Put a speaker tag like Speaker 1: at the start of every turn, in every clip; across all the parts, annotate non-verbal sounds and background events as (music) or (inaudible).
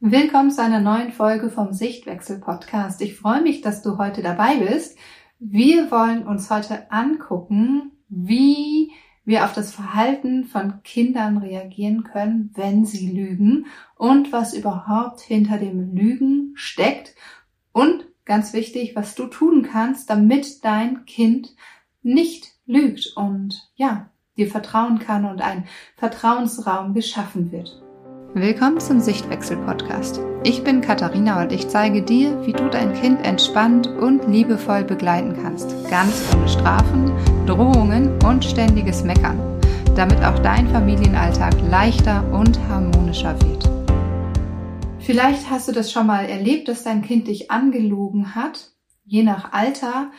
Speaker 1: Willkommen zu einer neuen Folge vom Sichtwechsel Podcast. Ich freue mich, dass du heute dabei bist. Wir wollen uns heute angucken, wie wir auf das Verhalten von Kindern reagieren können, wenn sie lügen und was überhaupt hinter dem Lügen steckt und ganz wichtig, was du tun kannst, damit dein Kind nicht lügt und ja, dir vertrauen kann und ein Vertrauensraum geschaffen wird. Willkommen zum Sichtwechsel-Podcast. Ich bin Katharina und ich zeige dir, wie du dein Kind entspannt und liebevoll begleiten kannst. Ganz ohne Strafen, Drohungen und ständiges Meckern, damit auch dein Familienalltag leichter und harmonischer wird. Vielleicht hast du das schon mal erlebt, dass dein Kind dich angelogen hat. Je nach Alter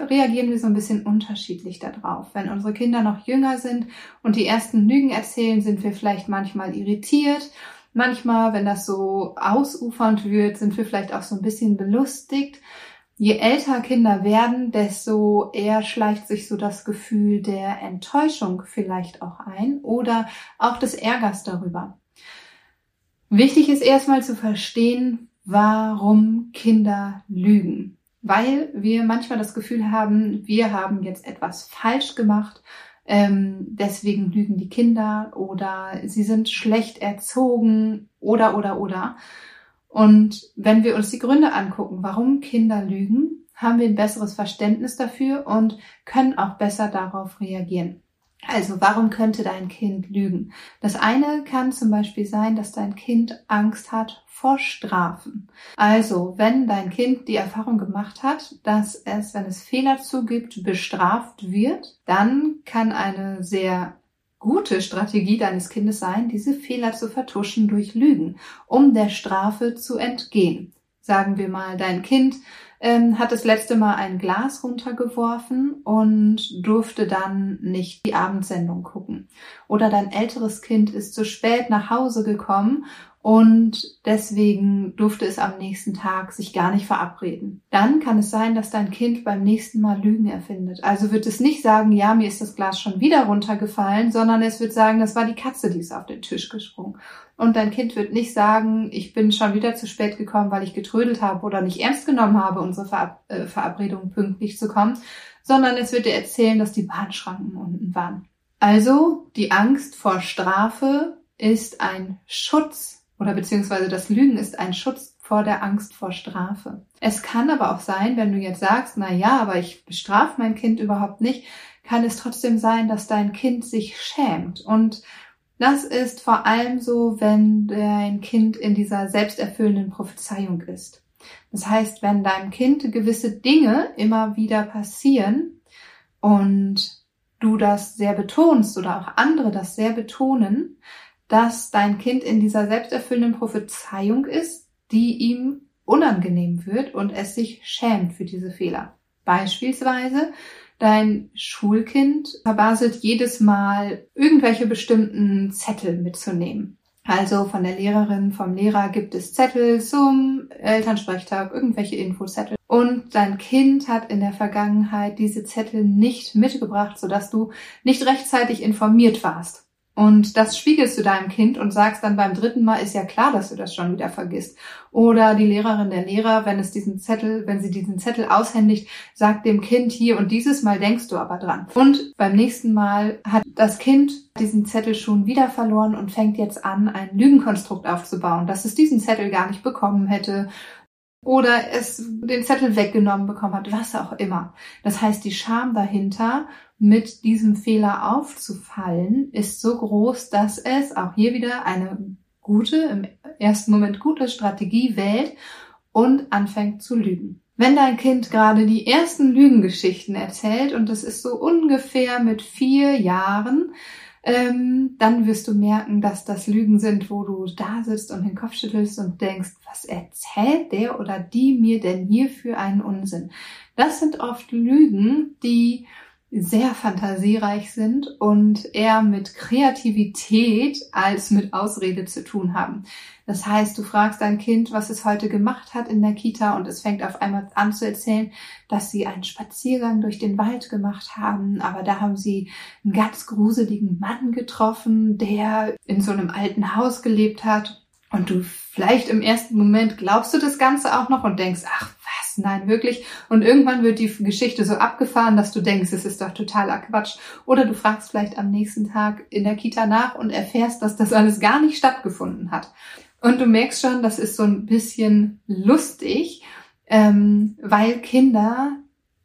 Speaker 1: reagieren wir so ein bisschen unterschiedlich darauf. Wenn unsere Kinder noch jünger sind und die ersten Lügen erzählen, sind wir vielleicht manchmal irritiert. Manchmal, wenn das so ausufernd wird, sind wir vielleicht auch so ein bisschen belustigt. Je älter Kinder werden, desto eher schleicht sich so das Gefühl der Enttäuschung vielleicht auch ein oder auch des Ärgers darüber. Wichtig ist erstmal zu verstehen, warum Kinder lügen weil wir manchmal das Gefühl haben, wir haben jetzt etwas falsch gemacht, ähm, deswegen lügen die Kinder oder sie sind schlecht erzogen oder oder oder. Und wenn wir uns die Gründe angucken, warum Kinder lügen, haben wir ein besseres Verständnis dafür und können auch besser darauf reagieren. Also warum könnte dein Kind lügen? Das eine kann zum Beispiel sein, dass dein Kind Angst hat vor Strafen. Also wenn dein Kind die Erfahrung gemacht hat, dass es, wenn es Fehler zugibt, bestraft wird, dann kann eine sehr gute Strategie deines Kindes sein, diese Fehler zu vertuschen durch Lügen, um der Strafe zu entgehen. Sagen wir mal, dein Kind ähm, hat das letzte Mal ein Glas runtergeworfen und durfte dann nicht die Abendsendung gucken. Oder dein älteres Kind ist zu spät nach Hause gekommen und deswegen durfte es am nächsten Tag sich gar nicht verabreden. Dann kann es sein, dass dein Kind beim nächsten Mal Lügen erfindet. Also wird es nicht sagen, ja, mir ist das Glas schon wieder runtergefallen, sondern es wird sagen, das war die Katze, die ist auf den Tisch gesprungen. Und dein Kind wird nicht sagen, ich bin schon wieder zu spät gekommen, weil ich getrödelt habe oder nicht ernst genommen habe, unsere Verab äh, Verabredung pünktlich zu kommen, sondern es wird dir erzählen, dass die Bahnschranken unten waren. Also die Angst vor Strafe ist ein Schutz oder beziehungsweise das Lügen ist ein Schutz vor der Angst vor Strafe. Es kann aber auch sein, wenn du jetzt sagst, na ja, aber ich bestrafe mein Kind überhaupt nicht, kann es trotzdem sein, dass dein Kind sich schämt. Und das ist vor allem so, wenn dein Kind in dieser selbsterfüllenden Prophezeiung ist. Das heißt, wenn deinem Kind gewisse Dinge immer wieder passieren und du das sehr betonst oder auch andere das sehr betonen, dass dein Kind in dieser selbsterfüllenden Prophezeiung ist, die ihm unangenehm wird und es sich schämt für diese Fehler. Beispielsweise dein Schulkind verbaselt jedes Mal irgendwelche bestimmten Zettel mitzunehmen. Also von der Lehrerin, vom Lehrer gibt es Zettel zum Elternsprechtag, irgendwelche Infozettel. Und dein Kind hat in der Vergangenheit diese Zettel nicht mitgebracht, sodass du nicht rechtzeitig informiert warst. Und das spiegelst du deinem Kind und sagst dann beim dritten Mal, ist ja klar, dass du das schon wieder vergisst. Oder die Lehrerin, der Lehrer, wenn es diesen Zettel, wenn sie diesen Zettel aushändigt, sagt dem Kind hier und dieses Mal denkst du aber dran. Und beim nächsten Mal hat das Kind diesen Zettel schon wieder verloren und fängt jetzt an, ein Lügenkonstrukt aufzubauen, dass es diesen Zettel gar nicht bekommen hätte oder es den Zettel weggenommen bekommen hat, was auch immer. Das heißt, die Scham dahinter mit diesem Fehler aufzufallen, ist so groß, dass es auch hier wieder eine gute, im ersten Moment gute Strategie wählt und anfängt zu lügen. Wenn dein Kind gerade die ersten Lügengeschichten erzählt und das ist so ungefähr mit vier Jahren, ähm, dann wirst du merken, dass das Lügen sind, wo du da sitzt und den Kopf schüttelst und denkst, was erzählt der oder die mir denn hier für einen Unsinn? Das sind oft Lügen, die sehr fantasiereich sind und eher mit Kreativität als mit Ausrede zu tun haben. Das heißt, du fragst dein Kind, was es heute gemacht hat in der Kita und es fängt auf einmal an zu erzählen, dass sie einen Spaziergang durch den Wald gemacht haben, aber da haben sie einen ganz gruseligen Mann getroffen, der in so einem alten Haus gelebt hat Und du vielleicht im ersten Moment glaubst du das Ganze auch noch und denkst, ach nein, wirklich. Und irgendwann wird die Geschichte so abgefahren, dass du denkst, es ist doch totaler Quatsch. Oder du fragst vielleicht am nächsten Tag in der Kita nach und erfährst, dass das alles gar nicht stattgefunden hat. Und du merkst schon, das ist so ein bisschen lustig, ähm, weil Kinder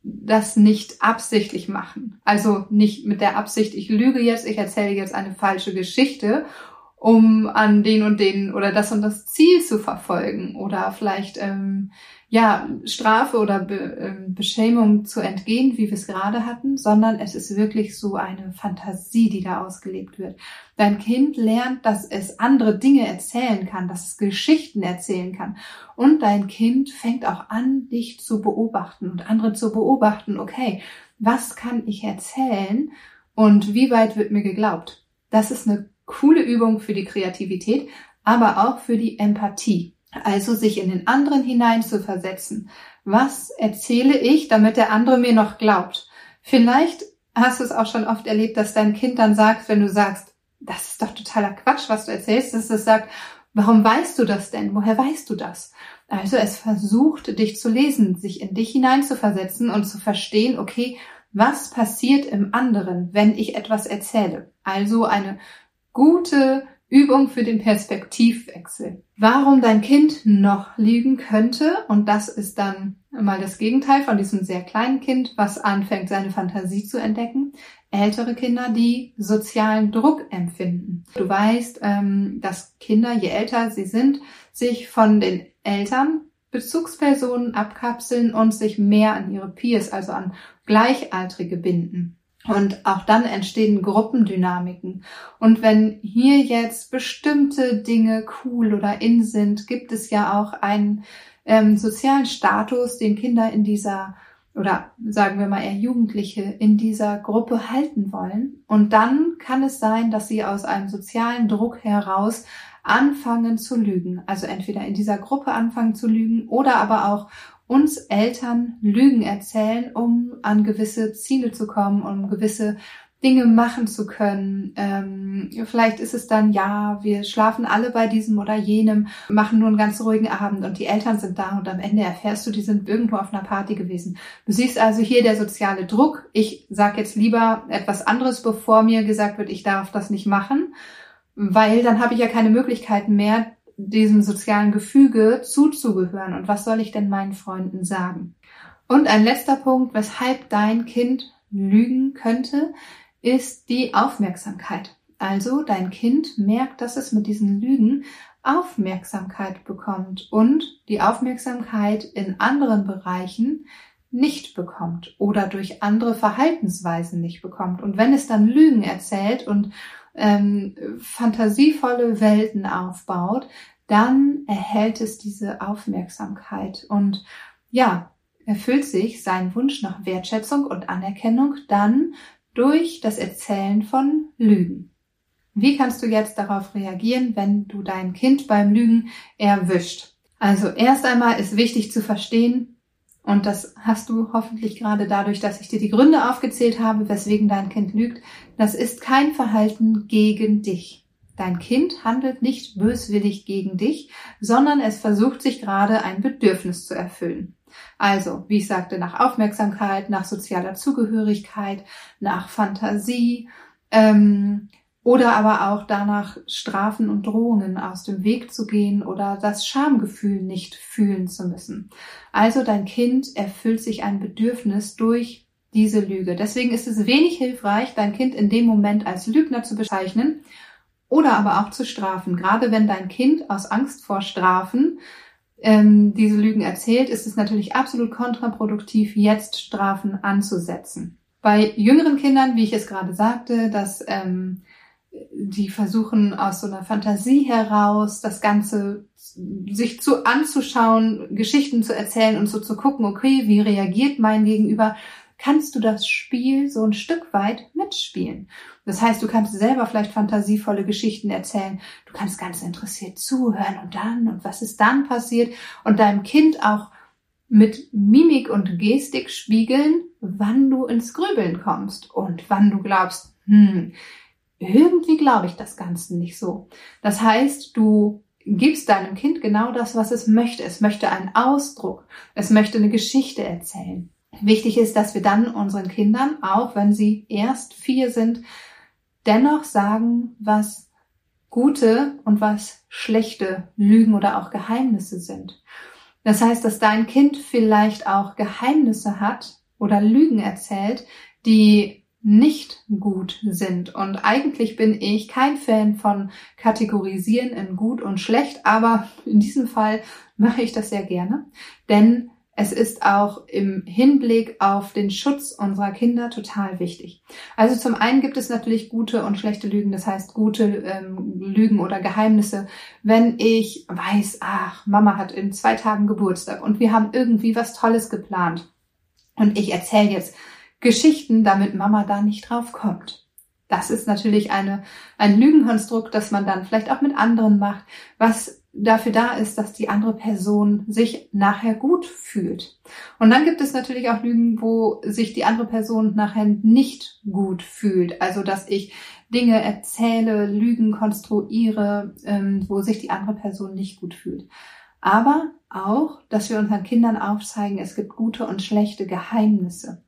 Speaker 1: das nicht absichtlich machen. Also nicht mit der Absicht, ich lüge jetzt, ich erzähle jetzt eine falsche Geschichte um an den und den oder das und das Ziel zu verfolgen oder vielleicht ähm, ja Strafe oder Be ähm, Beschämung zu entgehen, wie wir es gerade hatten, sondern es ist wirklich so eine Fantasie, die da ausgelebt wird. Dein Kind lernt, dass es andere Dinge erzählen kann, dass es Geschichten erzählen kann und dein Kind fängt auch an, dich zu beobachten und andere zu beobachten. Okay, was kann ich erzählen und wie weit wird mir geglaubt? Das ist eine coole Übung für die Kreativität, aber auch für die Empathie. Also sich in den anderen hinein zu versetzen. Was erzähle ich, damit der andere mir noch glaubt? Vielleicht hast du es auch schon oft erlebt, dass dein Kind dann sagt, wenn du sagst, das ist doch totaler Quatsch, was du erzählst, dass es sagt, warum weißt du das denn? Woher weißt du das? Also es versucht, dich zu lesen, sich in dich hinein zu versetzen und zu verstehen, okay, was passiert im anderen, wenn ich etwas erzähle? Also eine gute Übung für den Perspektivwechsel. Warum dein Kind noch lügen könnte, und das ist dann mal das Gegenteil von diesem sehr kleinen Kind, was anfängt, seine Fantasie zu entdecken. Ältere Kinder, die sozialen Druck empfinden. Du weißt, ähm, dass Kinder, je älter sie sind, sich von den Eltern Bezugspersonen abkapseln und sich mehr an ihre Peers, also an Gleichaltrige binden. Und auch dann entstehen Gruppendynamiken. Und wenn hier jetzt bestimmte Dinge cool oder in sind, gibt es ja auch einen ähm, sozialen Status, den Kinder in dieser oder sagen wir mal eher Jugendliche in dieser Gruppe halten wollen. Und dann kann es sein, dass sie aus einem sozialen Druck heraus anfangen zu lügen. Also entweder in dieser Gruppe anfangen zu lügen oder aber auch uns Eltern Lügen erzählen, um an gewisse Ziele zu kommen, um gewisse Dinge machen zu können. Ähm, vielleicht ist es dann, ja, wir schlafen alle bei diesem oder jenem, machen nur einen ganz ruhigen Abend und die Eltern sind da und am Ende erfährst du, die sind irgendwo auf einer Party gewesen. Du siehst also hier der soziale Druck. Ich sag jetzt lieber etwas anderes, bevor mir gesagt wird, ich darf das nicht machen, weil dann habe ich ja keine Möglichkeiten mehr, diesem sozialen Gefüge zuzugehören und was soll ich denn meinen Freunden sagen? Und ein letzter Punkt, weshalb dein Kind lügen könnte, ist die Aufmerksamkeit. Also dein Kind merkt, dass es mit diesen Lügen Aufmerksamkeit bekommt und die Aufmerksamkeit in anderen Bereichen nicht bekommt oder durch andere Verhaltensweisen nicht bekommt. Und wenn es dann Lügen erzählt und ähm, fantasievolle Welten aufbaut, dann erhält es diese Aufmerksamkeit und ja, erfüllt sich sein Wunsch nach Wertschätzung und Anerkennung dann durch das Erzählen von Lügen. Wie kannst du jetzt darauf reagieren, wenn du dein Kind beim Lügen erwischt? Also erst einmal ist wichtig zu verstehen, und das hast du hoffentlich gerade dadurch, dass ich dir die Gründe aufgezählt habe, weswegen dein Kind lügt. Das ist kein Verhalten gegen dich. Dein Kind handelt nicht böswillig gegen dich, sondern es versucht sich gerade ein Bedürfnis zu erfüllen. Also, wie ich sagte, nach Aufmerksamkeit, nach sozialer Zugehörigkeit, nach Fantasie, ähm, oder aber auch danach Strafen und Drohungen aus dem Weg zu gehen oder das Schamgefühl nicht fühlen zu müssen. Also dein Kind erfüllt sich ein Bedürfnis durch diese Lüge. Deswegen ist es wenig hilfreich, dein Kind in dem Moment als Lügner zu bezeichnen oder aber auch zu strafen. Gerade wenn dein Kind aus Angst vor Strafen ähm, diese Lügen erzählt, ist es natürlich absolut kontraproduktiv, jetzt Strafen anzusetzen. Bei jüngeren Kindern, wie ich es gerade sagte, dass ähm, die versuchen aus so einer Fantasie heraus das Ganze sich zu anzuschauen, Geschichten zu erzählen und so zu gucken, okay, wie reagiert mein Gegenüber, kannst du das Spiel so ein Stück weit mitspielen. Das heißt, du kannst selber vielleicht fantasievolle Geschichten erzählen, du kannst ganz interessiert zuhören und dann und was ist dann passiert? Und deinem Kind auch mit Mimik und Gestik spiegeln, wann du ins Grübeln kommst und wann du glaubst, hm, irgendwie glaube ich das Ganze nicht so. Das heißt, du gibst deinem Kind genau das, was es möchte. Es möchte einen Ausdruck. Es möchte eine Geschichte erzählen. Wichtig ist, dass wir dann unseren Kindern, auch wenn sie erst vier sind, dennoch sagen, was gute und was schlechte Lügen oder auch Geheimnisse sind. Das heißt, dass dein Kind vielleicht auch Geheimnisse hat oder Lügen erzählt, die nicht gut sind. Und eigentlich bin ich kein Fan von Kategorisieren in gut und schlecht, aber (laughs) in diesem Fall mache ich das sehr gerne, denn es ist auch im Hinblick auf den Schutz unserer Kinder total wichtig. Also zum einen gibt es natürlich gute und schlechte Lügen, das heißt gute ähm, Lügen oder Geheimnisse. Wenn ich weiß, ach, Mama hat in zwei Tagen Geburtstag und wir haben irgendwie was Tolles geplant und ich erzähle jetzt Geschichten, damit Mama da nicht drauf kommt. Das ist natürlich eine, ein Lügenkonstrukt, das man dann vielleicht auch mit anderen macht, was dafür da ist, dass die andere Person sich nachher gut fühlt. Und dann gibt es natürlich auch Lügen, wo sich die andere Person nachher nicht gut fühlt. Also dass ich Dinge erzähle, Lügen konstruiere, ähm, wo sich die andere Person nicht gut fühlt. Aber auch, dass wir unseren Kindern aufzeigen, es gibt gute und schlechte Geheimnisse.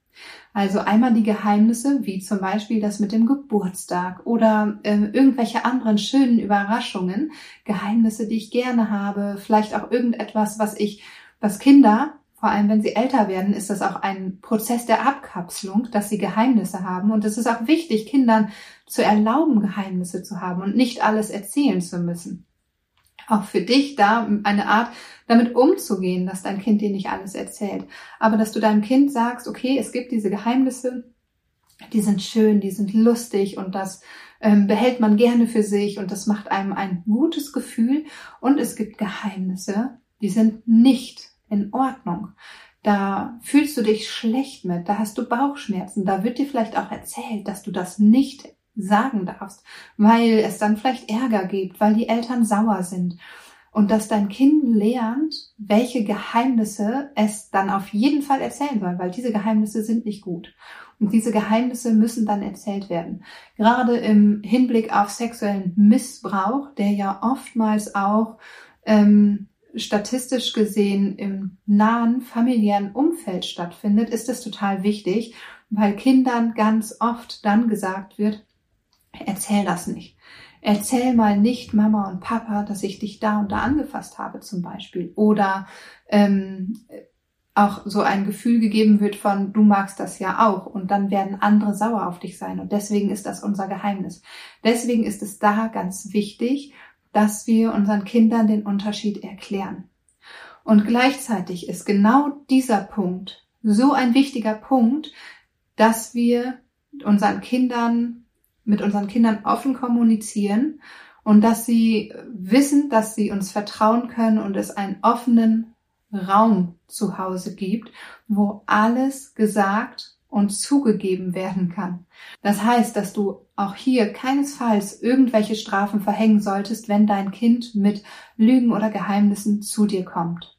Speaker 1: Also einmal die Geheimnisse, wie zum Beispiel das mit dem Geburtstag oder äh, irgendwelche anderen schönen Überraschungen, Geheimnisse, die ich gerne habe, vielleicht auch irgendetwas, was ich, was Kinder, vor allem wenn sie älter werden, ist das auch ein Prozess der Abkapselung, dass sie Geheimnisse haben. Und es ist auch wichtig, Kindern zu erlauben, Geheimnisse zu haben und nicht alles erzählen zu müssen auch für dich da eine Art, damit umzugehen, dass dein Kind dir nicht alles erzählt. Aber dass du deinem Kind sagst, okay, es gibt diese Geheimnisse, die sind schön, die sind lustig und das ähm, behält man gerne für sich und das macht einem ein gutes Gefühl. Und es gibt Geheimnisse, die sind nicht in Ordnung. Da fühlst du dich schlecht mit, da hast du Bauchschmerzen, da wird dir vielleicht auch erzählt, dass du das nicht sagen darfst, weil es dann vielleicht Ärger gibt, weil die Eltern sauer sind. Und dass dein Kind lernt, welche Geheimnisse es dann auf jeden Fall erzählen soll, weil diese Geheimnisse sind nicht gut. Und diese Geheimnisse müssen dann erzählt werden. Gerade im Hinblick auf sexuellen Missbrauch, der ja oftmals auch ähm, statistisch gesehen im nahen familiären Umfeld stattfindet, ist es total wichtig, weil Kindern ganz oft dann gesagt wird, Erzähl das nicht. Erzähl mal nicht Mama und Papa, dass ich dich da und da angefasst habe zum Beispiel. Oder ähm, auch so ein Gefühl gegeben wird von, du magst das ja auch und dann werden andere sauer auf dich sein und deswegen ist das unser Geheimnis. Deswegen ist es da ganz wichtig, dass wir unseren Kindern den Unterschied erklären. Und gleichzeitig ist genau dieser Punkt so ein wichtiger Punkt, dass wir unseren Kindern mit unseren Kindern offen kommunizieren und dass sie wissen, dass sie uns vertrauen können und es einen offenen Raum zu Hause gibt, wo alles gesagt und zugegeben werden kann. Das heißt, dass du auch hier keinesfalls irgendwelche Strafen verhängen solltest, wenn dein Kind mit Lügen oder Geheimnissen zu dir kommt.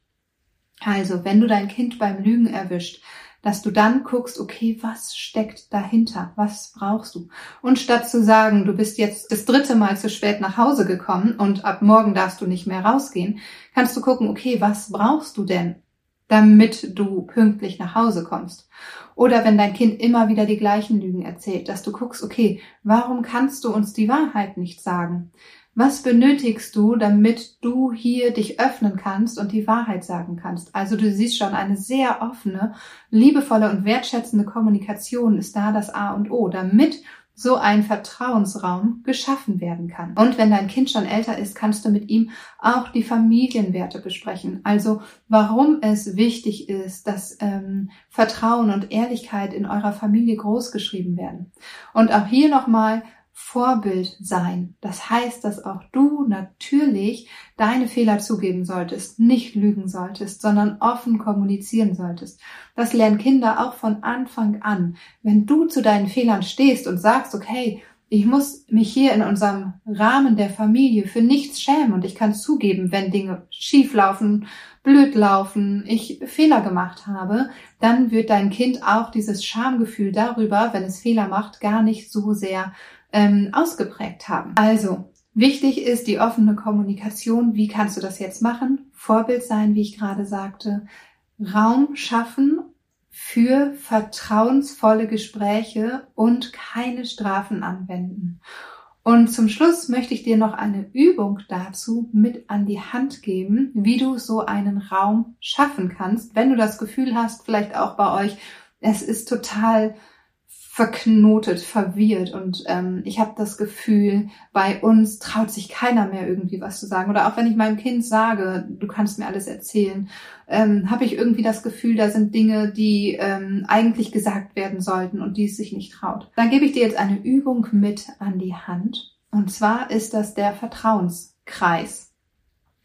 Speaker 1: Also, wenn du dein Kind beim Lügen erwischt, dass du dann guckst, okay, was steckt dahinter? Was brauchst du? Und statt zu sagen, du bist jetzt das dritte Mal zu spät nach Hause gekommen und ab morgen darfst du nicht mehr rausgehen, kannst du gucken, okay, was brauchst du denn? damit du pünktlich nach Hause kommst. Oder wenn dein Kind immer wieder die gleichen Lügen erzählt, dass du guckst, okay, warum kannst du uns die Wahrheit nicht sagen? Was benötigst du, damit du hier dich öffnen kannst und die Wahrheit sagen kannst? Also du siehst schon, eine sehr offene, liebevolle und wertschätzende Kommunikation ist da das A und O, damit so ein Vertrauensraum geschaffen werden kann. Und wenn dein Kind schon älter ist, kannst du mit ihm auch die Familienwerte besprechen. Also warum es wichtig ist, dass ähm, Vertrauen und Ehrlichkeit in eurer Familie großgeschrieben werden. Und auch hier nochmal, Vorbild sein. Das heißt, dass auch du natürlich deine Fehler zugeben solltest, nicht lügen solltest, sondern offen kommunizieren solltest. Das lernen Kinder auch von Anfang an. Wenn du zu deinen Fehlern stehst und sagst, okay, ich muss mich hier in unserem Rahmen der Familie für nichts schämen und ich kann zugeben, wenn Dinge schief laufen, blöd laufen, ich Fehler gemacht habe, dann wird dein Kind auch dieses Schamgefühl darüber, wenn es Fehler macht, gar nicht so sehr ähm, ausgeprägt haben. Also, Wichtig ist die offene Kommunikation. Wie kannst du das jetzt machen? Vorbild sein, wie ich gerade sagte. Raum schaffen für vertrauensvolle Gespräche und keine Strafen anwenden. Und zum Schluss möchte ich dir noch eine Übung dazu mit an die Hand geben, wie du so einen Raum schaffen kannst, wenn du das Gefühl hast, vielleicht auch bei euch, es ist total verknotet, verwirrt und ähm, ich habe das Gefühl, bei uns traut sich keiner mehr irgendwie was zu sagen. Oder auch wenn ich meinem Kind sage, du kannst mir alles erzählen, ähm, habe ich irgendwie das Gefühl, da sind Dinge, die ähm, eigentlich gesagt werden sollten und die es sich nicht traut. Dann gebe ich dir jetzt eine Übung mit an die Hand. Und zwar ist das der Vertrauenskreis.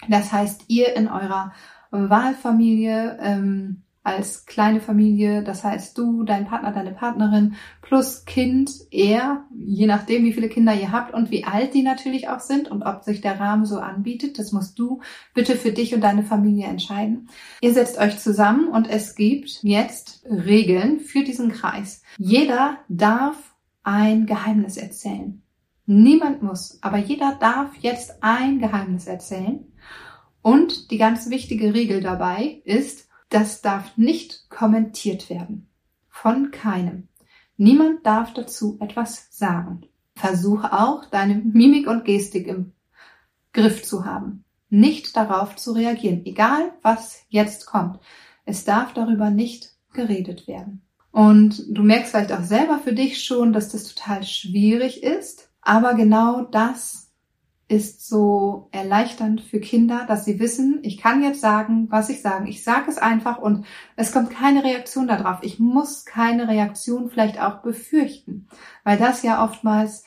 Speaker 1: Das heißt, ihr in eurer Wahlfamilie ähm, als kleine Familie, das heißt du, dein Partner, deine Partnerin plus Kind, er, je nachdem, wie viele Kinder ihr habt und wie alt die natürlich auch sind und ob sich der Rahmen so anbietet, das musst du bitte für dich und deine Familie entscheiden. Ihr setzt euch zusammen und es gibt jetzt Regeln für diesen Kreis. Jeder darf ein Geheimnis erzählen. Niemand muss, aber jeder darf jetzt ein Geheimnis erzählen. Und die ganz wichtige Regel dabei ist, das darf nicht kommentiert werden. Von keinem. Niemand darf dazu etwas sagen. Versuche auch, deine Mimik und Gestik im Griff zu haben. Nicht darauf zu reagieren, egal was jetzt kommt. Es darf darüber nicht geredet werden. Und du merkst vielleicht auch selber für dich schon, dass das total schwierig ist. Aber genau das ist so erleichternd für Kinder, dass sie wissen, ich kann jetzt sagen, was ich sagen. Ich sage es einfach und es kommt keine Reaktion darauf. Ich muss keine Reaktion vielleicht auch befürchten, weil das ja oftmals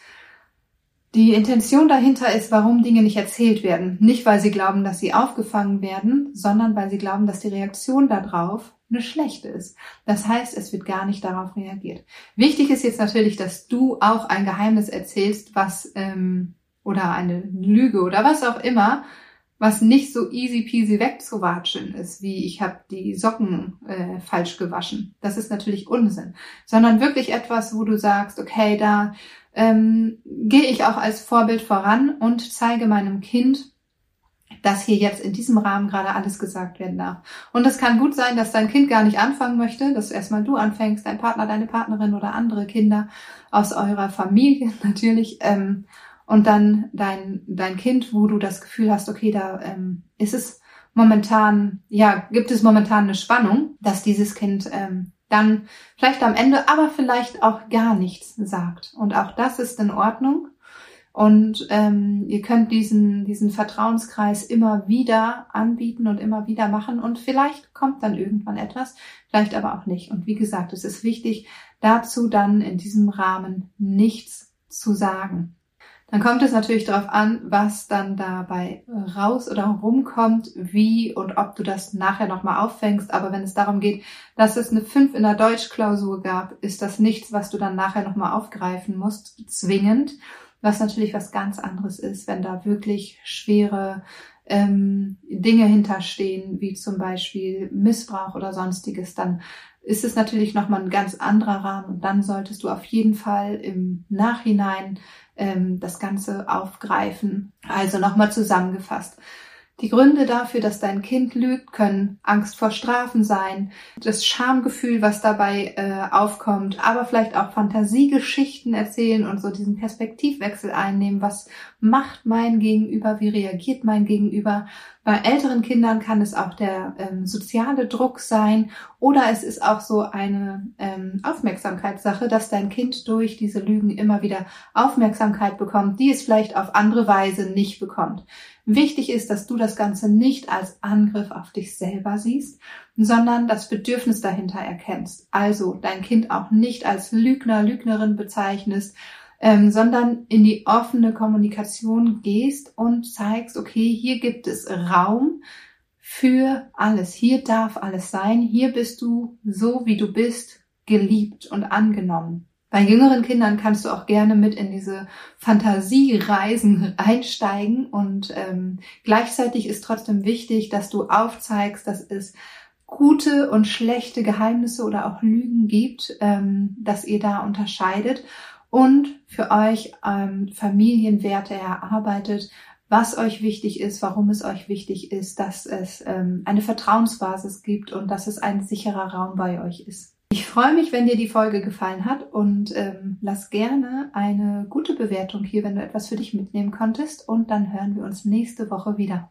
Speaker 1: die Intention dahinter ist, warum Dinge nicht erzählt werden. Nicht, weil sie glauben, dass sie aufgefangen werden, sondern weil sie glauben, dass die Reaktion darauf eine schlechte ist. Das heißt, es wird gar nicht darauf reagiert. Wichtig ist jetzt natürlich, dass du auch ein Geheimnis erzählst, was ähm, oder eine Lüge oder was auch immer, was nicht so easy peasy wegzuwatschen ist, wie ich habe die Socken äh, falsch gewaschen. Das ist natürlich Unsinn, sondern wirklich etwas, wo du sagst, okay, da ähm, gehe ich auch als Vorbild voran und zeige meinem Kind, dass hier jetzt in diesem Rahmen gerade alles gesagt werden darf. Und es kann gut sein, dass dein Kind gar nicht anfangen möchte, dass erstmal du anfängst, dein Partner, deine Partnerin oder andere Kinder aus eurer Familie (laughs) natürlich. Ähm, und dann dein, dein Kind, wo du das Gefühl hast, okay, da ähm, ist es momentan, ja, gibt es momentan eine Spannung, dass dieses Kind ähm, dann vielleicht am Ende, aber vielleicht auch gar nichts sagt. Und auch das ist in Ordnung. Und ähm, ihr könnt diesen, diesen Vertrauenskreis immer wieder anbieten und immer wieder machen. Und vielleicht kommt dann irgendwann etwas, vielleicht aber auch nicht. Und wie gesagt, es ist wichtig, dazu dann in diesem Rahmen nichts zu sagen. Dann kommt es natürlich darauf an, was dann dabei raus oder rumkommt, wie und ob du das nachher nochmal auffängst. Aber wenn es darum geht, dass es eine 5 in der Deutschklausur gab, ist das nichts, was du dann nachher nochmal aufgreifen musst, zwingend. Was natürlich was ganz anderes ist, wenn da wirklich schwere ähm, Dinge hinterstehen, wie zum Beispiel Missbrauch oder sonstiges, dann ist es natürlich nochmal ein ganz anderer Rahmen und dann solltest du auf jeden Fall im Nachhinein ähm, das Ganze aufgreifen. Also nochmal zusammengefasst. Die Gründe dafür, dass dein Kind lügt, können Angst vor Strafen sein, das Schamgefühl, was dabei äh, aufkommt, aber vielleicht auch Fantasiegeschichten erzählen und so diesen Perspektivwechsel einnehmen. Was macht mein Gegenüber? Wie reagiert mein Gegenüber? Bei älteren Kindern kann es auch der ähm, soziale Druck sein oder es ist auch so eine ähm, Aufmerksamkeitssache, dass dein Kind durch diese Lügen immer wieder Aufmerksamkeit bekommt, die es vielleicht auf andere Weise nicht bekommt. Wichtig ist, dass du das Ganze nicht als Angriff auf dich selber siehst, sondern das Bedürfnis dahinter erkennst. Also dein Kind auch nicht als Lügner, Lügnerin bezeichnest, ähm, sondern in die offene Kommunikation gehst und zeigst, okay, hier gibt es Raum für alles. Hier darf alles sein. Hier bist du so, wie du bist, geliebt und angenommen. Bei jüngeren Kindern kannst du auch gerne mit in diese Fantasiereisen einsteigen und ähm, gleichzeitig ist trotzdem wichtig, dass du aufzeigst, dass es gute und schlechte Geheimnisse oder auch Lügen gibt, ähm, dass ihr da unterscheidet und für euch ähm, Familienwerte erarbeitet, was euch wichtig ist, warum es euch wichtig ist, dass es ähm, eine Vertrauensbasis gibt und dass es ein sicherer Raum bei euch ist. Ich freue mich, wenn dir die Folge gefallen hat und ähm, lass gerne eine gute Bewertung hier, wenn du etwas für dich mitnehmen konntest. Und dann hören wir uns nächste Woche wieder.